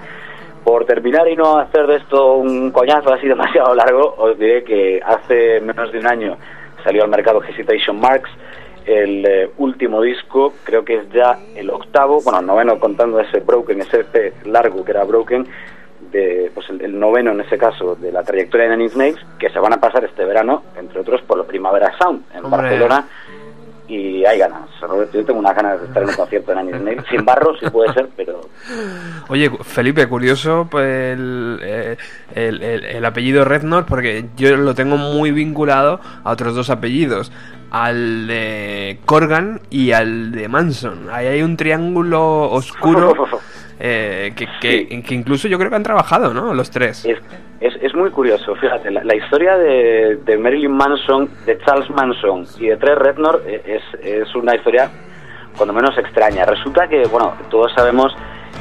Por terminar y no hacer de esto un coñazo así demasiado largo, os diré que hace menos de un año salió al mercado Hesitation Marks, el eh, último disco, creo que es ya el octavo, bueno, noveno contando ese Broken, ese EP largo que era Broken, de, pues el, el noveno en ese caso de la trayectoria de Nine Nails, que se van a pasar este verano, entre otros por la Primavera Sound en Hombre. Barcelona, y hay ganas. Roberto, Yo tengo unas ganas de estar en un concierto Inch Nails, sin barro si puede ser, pero Oye, Felipe, curioso pues, el, eh, el- el- el apellido Rednor, porque yo lo tengo muy vinculado a otros dos apellidos, al de Corgan y al de Manson. Ahí hay un triángulo oscuro eh, que, que- que incluso yo creo que han trabajado, ¿no? Los tres. Es, es, es muy curioso, fíjate, la, la historia de, de Marilyn Manson, de Charles Manson y de Trey Reznor eh, es, es una historia cuando menos extraña. Resulta que, bueno, todos sabemos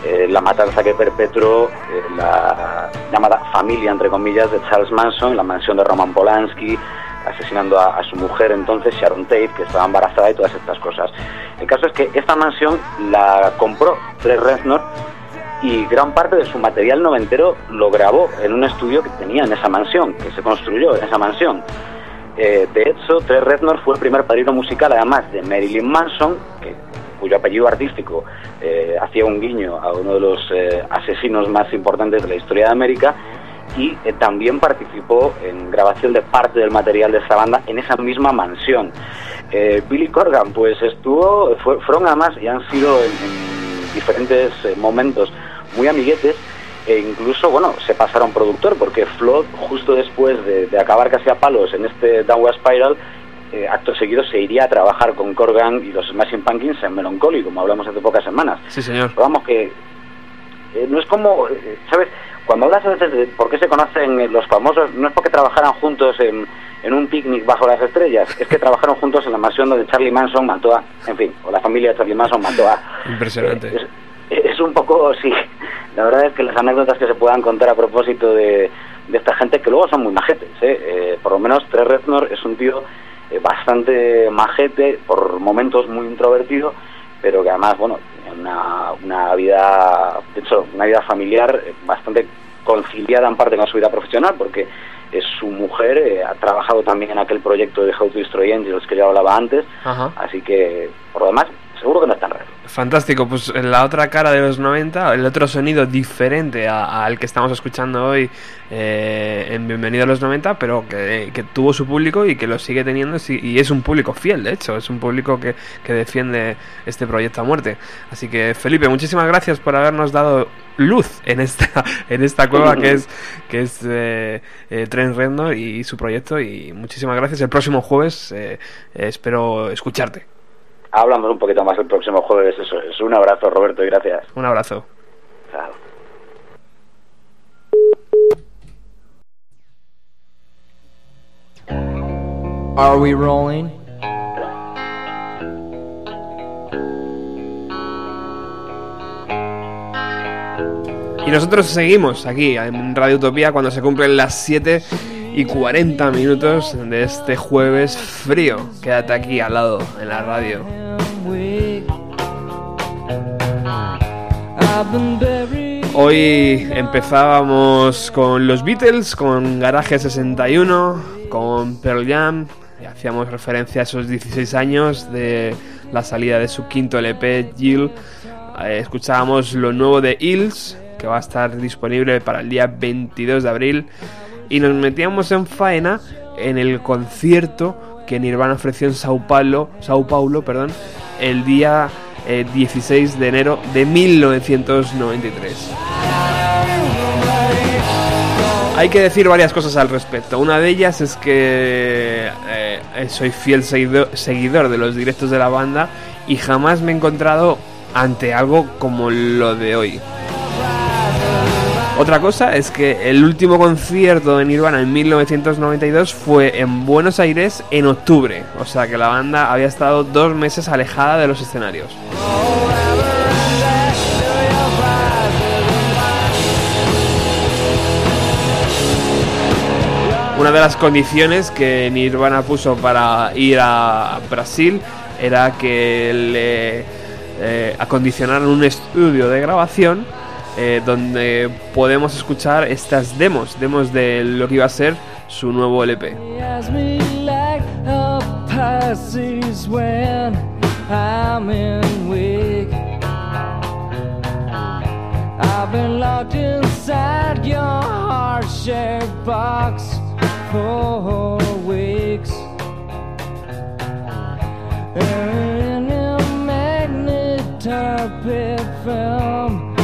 eh, la matanza que perpetró eh, la llamada familia, entre comillas, de Charles Manson, la mansión de Roman Polanski, asesinando a, su mujer entonces, Sharon Tate, que estaba embarazada y todas estas cosas. El caso es que esta mansión la compró Trey Reznor y gran parte de su material noventero lo grabó en un estudio que tenía en esa mansión, que se construyó en esa mansión. Eh, de hecho, Trey Reznor fue el primer padrino musical, además de Marilyn Manson, cuyo apellido artístico eh, hacía un guiño a uno de los eh, asesinos más importantes de la historia de América, y eh, también participó en grabación de parte del material de esa banda en esa misma mansión. Eh, Billy Corgan, pues estuvo, fue- fueron además y han sido en, en diferentes eh, momentos muy amiguetes e incluso, bueno, se pasaron productor porque Flood, justo después de, de acabar casi a palos en este Downward Spiral, eh, acto seguido se iría a trabajar con Corgan y los Smashing Pumpkins en Melancholy, como hablamos hace pocas semanas. Sí, señor. Pero vamos, que eh, no es como, eh, ¿sabes? Cuando hablas a veces de por qué se conocen eh, los famosos, no es porque trabajaran juntos en, en un picnic bajo las estrellas, es que trabajaron juntos en la mansión donde Charlie Manson mató a, en fin, o la familia de Charlie Manson mató a. Impresionante. Eh, es, es un poco, sí, la verdad es que las anécdotas que se puedan contar a propósito de, de esta gente, que luego son muy majetes, ¿eh? Eh, por lo menos Trey Reznor es un tío eh, bastante majete, por momentos muy introvertido, pero que además, bueno, una, una vida, de hecho, una vida familiar bastante conciliada en parte con su vida profesional, porque eh, su mujer eh, ha trabajado también en aquel proyecto de How to Destroy Angels que yo hablaba antes, Ajá. así que, por lo demás, seguro que no. Fantástico, pues en la otra cara de los 90, el otro sonido diferente al que estamos escuchando hoy eh, en Bienvenido a los 90, pero que, tuvo su público y que lo sigue teniendo y es un público fiel, de hecho, es un público que, que defiende este proyecto a muerte. Así que Felipe, muchísimas gracias por habernos dado luz en esta en esta cueva que es que es eh, eh, Tren Reznor y su proyecto y muchísimas gracias. El próximo jueves eh, eh, espero escucharte. Hablamos un poquito más el próximo jueves, eso es. Un abrazo, Roberto, y gracias. Un abrazo. Chao. Are we rolling? Y nosotros seguimos aquí en Radio Utopía cuando se cumplen las 7 y 40 minutos de este jueves frío. Quédate aquí al lado en la radio. Hoy empezábamos con los Beatles, con Garage 61, con Pearl Jam. Hacíamos referencia a esos 16 años de la salida de su quinto LP, Jill. Eh, escuchábamos lo nuevo de Hills, que va a estar disponible para el día 22 de abril. Y nos metíamos en faena en el concierto que Nirvana ofreció en Sao Paulo, Sao Paulo perdón, el día eh, 16 de enero de 1993. Hay que decir varias cosas al respecto. Una de ellas es que eh, soy fiel seguido- seguidor de los directos de la banda y jamás me he encontrado ante algo como lo de hoy. Otra cosa es que el último concierto de Nirvana en 1992 fue en Buenos Aires en octubre, o sea que la banda había estado dos meses alejada de los escenarios. Una de las condiciones que Nirvana puso para ir a Brasil era que le eh, acondicionaran un estudio de grabación eh, donde podemos escuchar estas demos, demos de lo que iba a ser su nuevo LP. I've been locked inside your heart-shaped box for weeks. And in a magnet-type film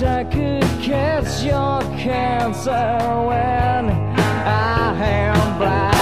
wish I could catch your cancer when I am blind.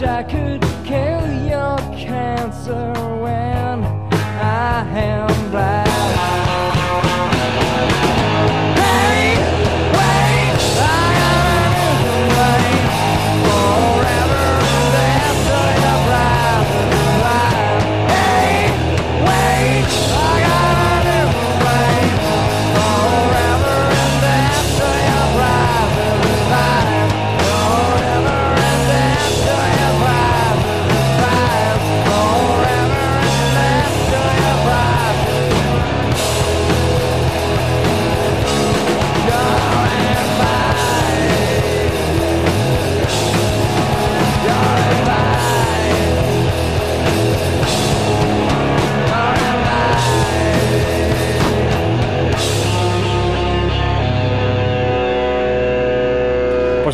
Wish I could kill your cancer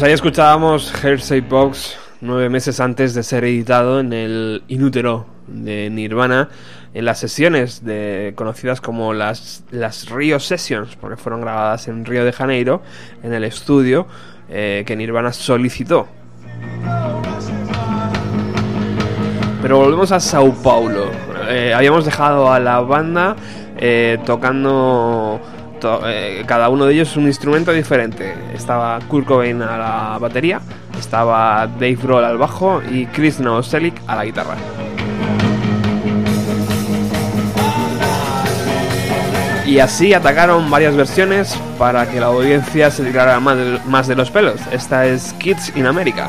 Pues ahí escuchábamos Hersey Box nueve meses antes de ser editado en el Inútero de Nirvana en las sesiones de, conocidas como las, las Rio Sessions, porque fueron grabadas en Río de Janeiro, en el estudio eh, que Nirvana solicitó. Pero volvemos a Sao Paulo. Eh, habíamos dejado a la banda eh, tocando eh, cada uno de ellos es un instrumento diferente. Estaba Kurt Cobain a la batería, estaba Dave Grohl al bajo y Chris Novoselic a la guitarra. Y así atacaron varias versiones para que la audiencia se tirara más de, más de los pelos. Esta es Kids in America.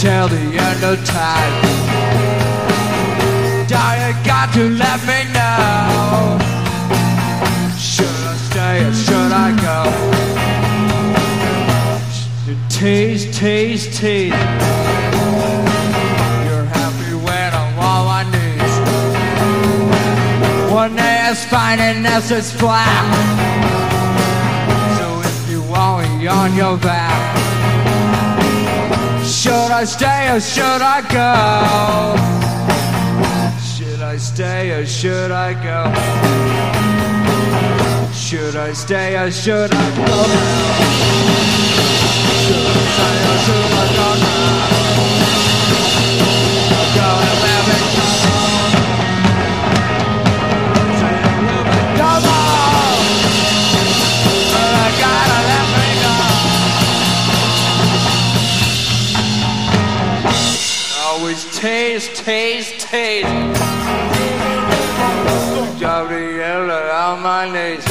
Till the end of time. You got to let me know. Should I stay or should I go? Tease, tease, tease. You're happy when I'm on my knees. One day it's fine and next it's flat. So if you want me on your back, I stay or should I go? Should I stay or should I go? Should I stay or should I go Should I stay or should I go now? Go and taste, taste, taste. Drop yellow on my knees.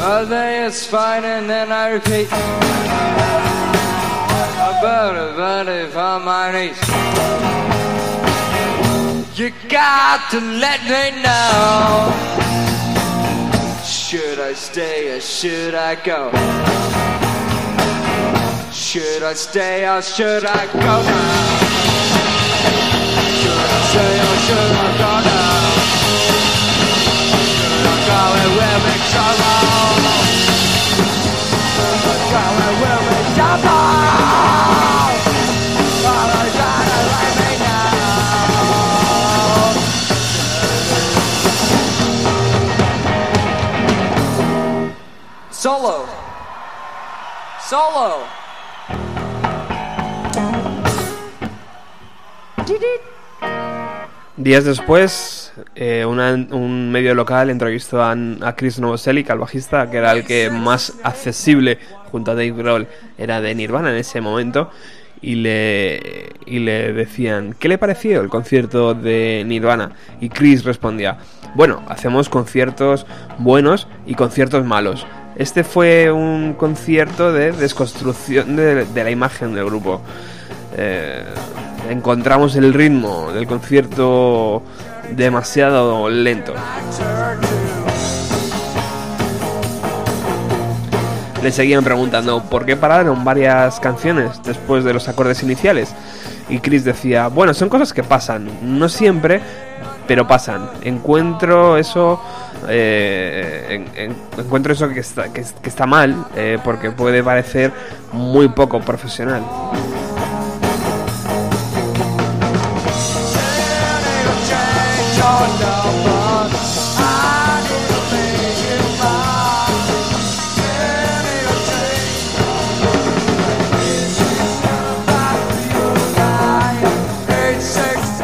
I think it's fine and then I repeat. About a body on my knees. You got to let me know. Should I stay or should I go? Should I stay or should I go now? Should I stay or should I go now? Should I go and we'll make trouble? Should I go and we'll make trouble? But I gotta let me know. Solo. Solo. Días después, eh, un medio local entrevistó a, a Chris Novoselic, al bajista, que era el que más accesible junto a Dave Grohl era de Nirvana en ese momento, y le, y le decían, ¿qué le pareció el concierto de Nirvana? Y Chris respondía, bueno, hacemos conciertos buenos y conciertos malos. Este fue un concierto de desconstrucción de, de la imagen del grupo. Eh, encontramos el ritmo del concierto demasiado lento. Le seguían preguntando por qué pararon varias canciones después de los acordes iniciales. Y Chris decía, bueno, son cosas que pasan, no siempre, pero pasan. Encuentro eso, eh, en- en- encuentro eso que está, que está mal, eh, porque puede parecer muy poco profesional.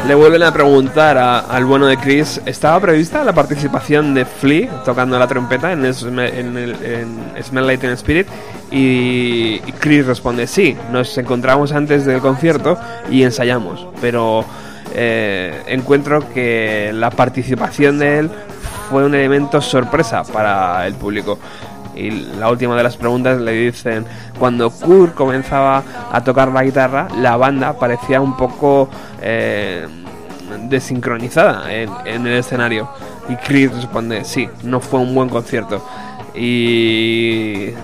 Le vuelven a preguntar a- al bueno de Chris, ¿estaba prevista la participación de Flea tocando la trompeta en, Sm- en el- en Smell Like Teen Spirit? Y, y Chris responde, sí, nos encontramos antes del concierto y ensayamos, pero eh, encuentro que la participación de él fue un elemento sorpresa para el público. Y la última de las preguntas le dicen, cuando Kurt comenzaba a tocar la guitarra, la banda parecía un poco eh, desincronizada en, el escenario. Y Chris responde, sí, no fue un buen concierto. Y eh,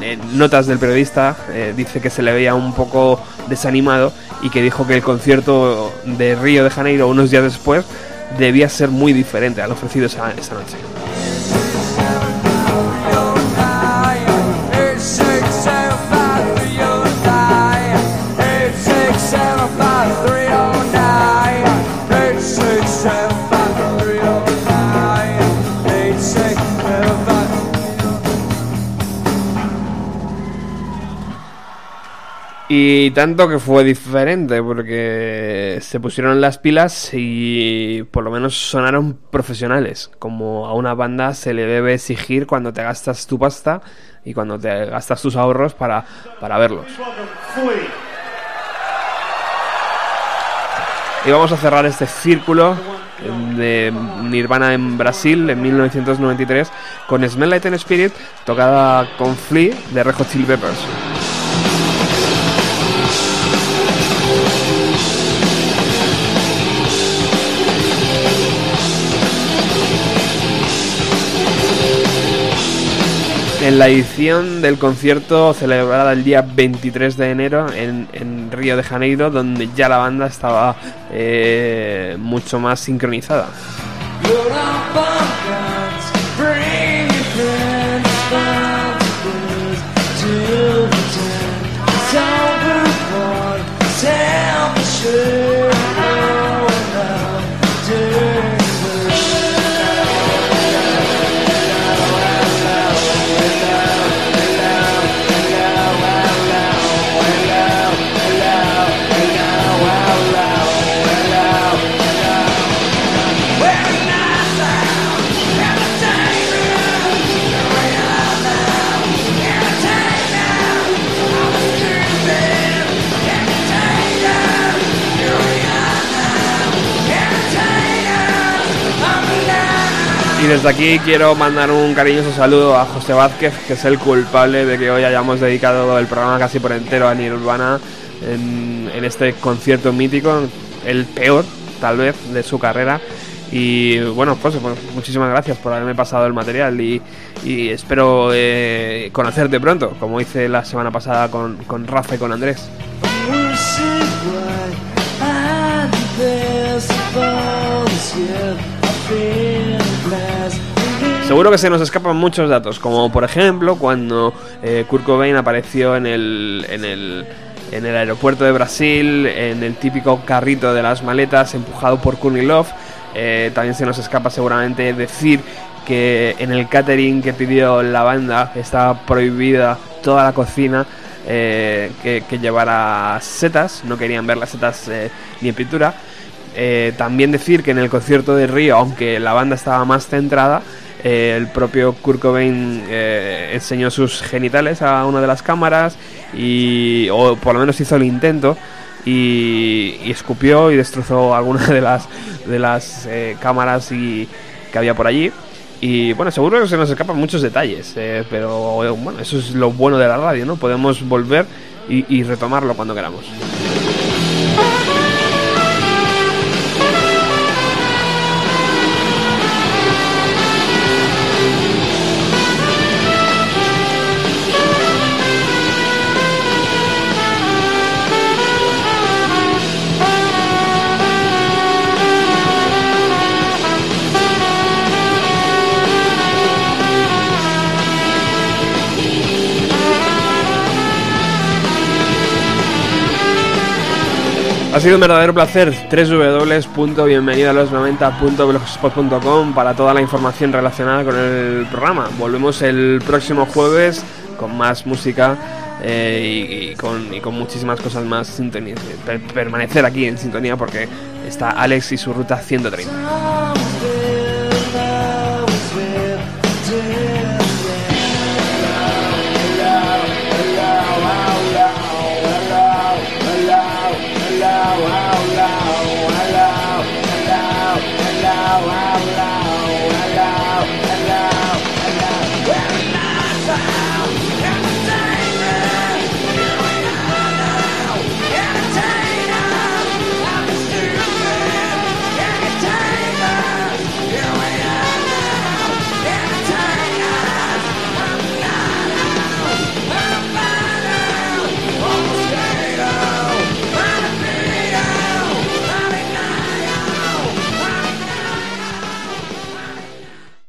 en notas del periodista dice que se le veía un poco desanimado y que dijo que el concierto de Río de Janeiro unos días después debía ser muy diferente al ofrecido esa, noche. Y tanto que fue diferente, porque se pusieron las pilas y por lo menos sonaron profesionales, como a una banda se le debe exigir cuando te gastas tu pasta y cuando te gastas tus ahorros para, para verlos. Y vamos a cerrar este círculo de Nirvana en Brasil en 1993 con Smell Like Teen Spirit tocada con Flea de Red Hot Chili Peppers. En la edición del concierto celebrada el día 23 de enero en, Río de Janeiro, donde ya la banda estaba eh, mucho más sincronizada. Desde aquí quiero mandar un cariñoso saludo a José Vázquez, que es el culpable de que hoy hayamos dedicado el programa casi por entero a Nirvana en, en este concierto mítico, el peor, tal vez, de su carrera. Y bueno, pues, pues, muchísimas gracias por haberme pasado el material y, espero eh, conocerte pronto, como hice la semana pasada con, con Rafa y con Andrés. Seguro que se nos escapan muchos datos, como por ejemplo cuando eh, Kurt Cobain apareció en el, en, el, en el aeropuerto de Brasil, en el típico carrito de las maletas empujado por Love, Eh, también se nos escapa seguramente decir que en el catering que pidió la banda estaba prohibida toda la cocina eh, que, que llevara setas, no querían ver las setas eh, ni en pintura. Eh, también decir que en el concierto de Río, aunque la banda estaba más centrada, el propio Kurt Cobain eh, enseñó sus genitales a una de las cámaras y o por lo menos hizo el intento y, escupió y destrozó algunas de las de las eh, cámaras y que había por allí. Y bueno seguro que se nos escapan muchos detalles eh, pero bueno eso es lo bueno de la radio no podemos volver y retomarlo cuando queramos Ha sido un verdadero placer. www.bienvenido a los 90.blogspot.com para toda la información relacionada con el programa. Volvemos el próximo jueves con más música eh, y, con, muchísimas cosas más. Sintonía, per- permanecer aquí en sintonía porque está Alex y su ruta 130.